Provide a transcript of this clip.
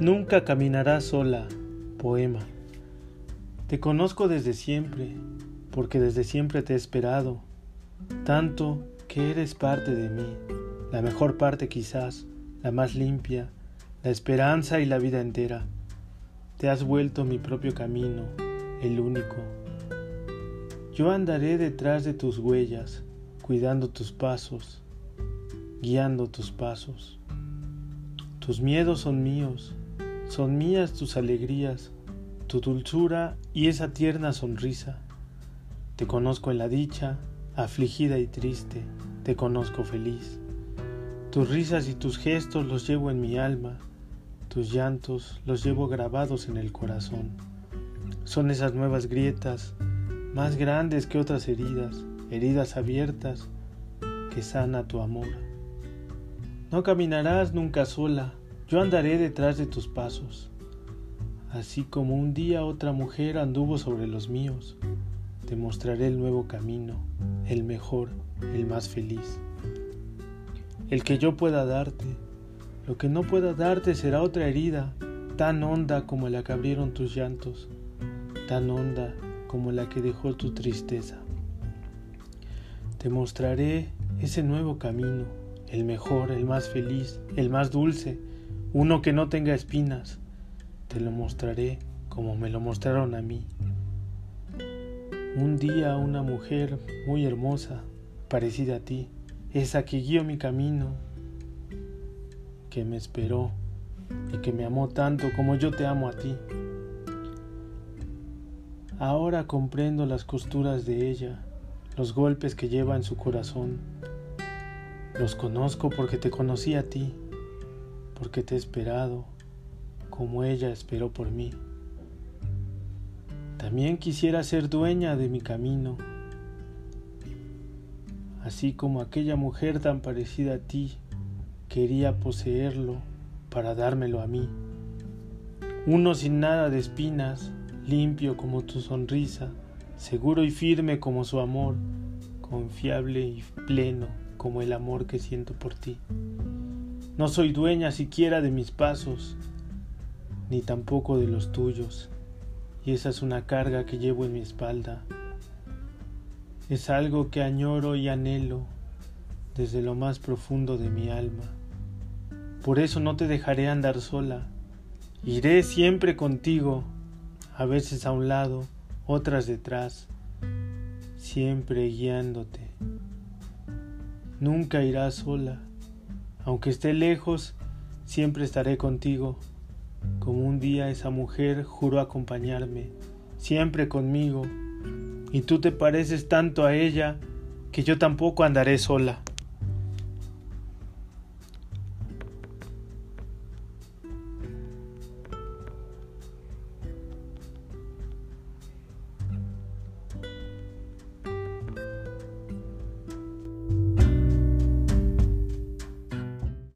Nunca caminarás sola. Poema. Te conozco desde siempre, porque desde siempre te he esperado, tanto que eres parte de mí, la mejor parte quizás, la más limpia, la esperanza y la vida entera. Te has vuelto mi propio camino, el único. Yo andaré detrás de tus huellas, cuidando tus pasos, guiando tus pasos. Tus miedos son míos, son mías tus alegrías, tu dulzura y esa tierna sonrisa. Te conozco en la dicha, afligida y triste, te conozco feliz. Tus risas y tus gestos los llevo en mi alma, tus llantos los llevo grabados en el corazón. Son esas nuevas grietas, más grandes que otras heridas, heridas abiertas, que sana tu amor. No caminarás nunca sola, yo andaré detrás de tus pasos, así como un día otra mujer anduvo sobre los míos. Te mostraré el nuevo camino, el mejor, el más feliz, el que yo pueda darte lo que no pueda darte será otra herida, tan honda como la que abrieron tus llantos, tan honda como la que dejó tu tristeza. Te mostraré ese nuevo camino, el mejor, el más feliz, el más dulce, uno que no tenga espinas. Te lo mostraré como me lo mostraron a mí. Un día una mujer muy hermosa, parecida a ti, esa que guió mi camino, que me esperó y que me amó tanto como yo te amo a ti. Ahora comprendo las costuras de ella, los golpes que lleva en su corazón. Los conozco porque te conocí a ti, porque te he esperado como ella esperó por mí. También quisiera ser dueña de mi camino, así como aquella mujer tan parecida a ti quería poseerlo para dármelo a mí. Uno sin nada de espinas, limpio como tu sonrisa, seguro y firme como su amor, confiable y pleno como el amor que siento por ti. No soy dueña siquiera de mis pasos, ni tampoco de los tuyos, y esa es una carga que llevo en mi espalda. Es algo que añoro y anhelo desde lo más profundo de mi alma. Por eso no te dejaré andar sola. Iré siempre contigo, a veces a un lado, otras detrás, siempre guiándote. Nunca irás sola. Aunque esté lejos, siempre estaré contigo. Como un día esa mujer juró acompañarme, siempre conmigo. Y tú te pareces tanto a ella que yo tampoco andaré sola.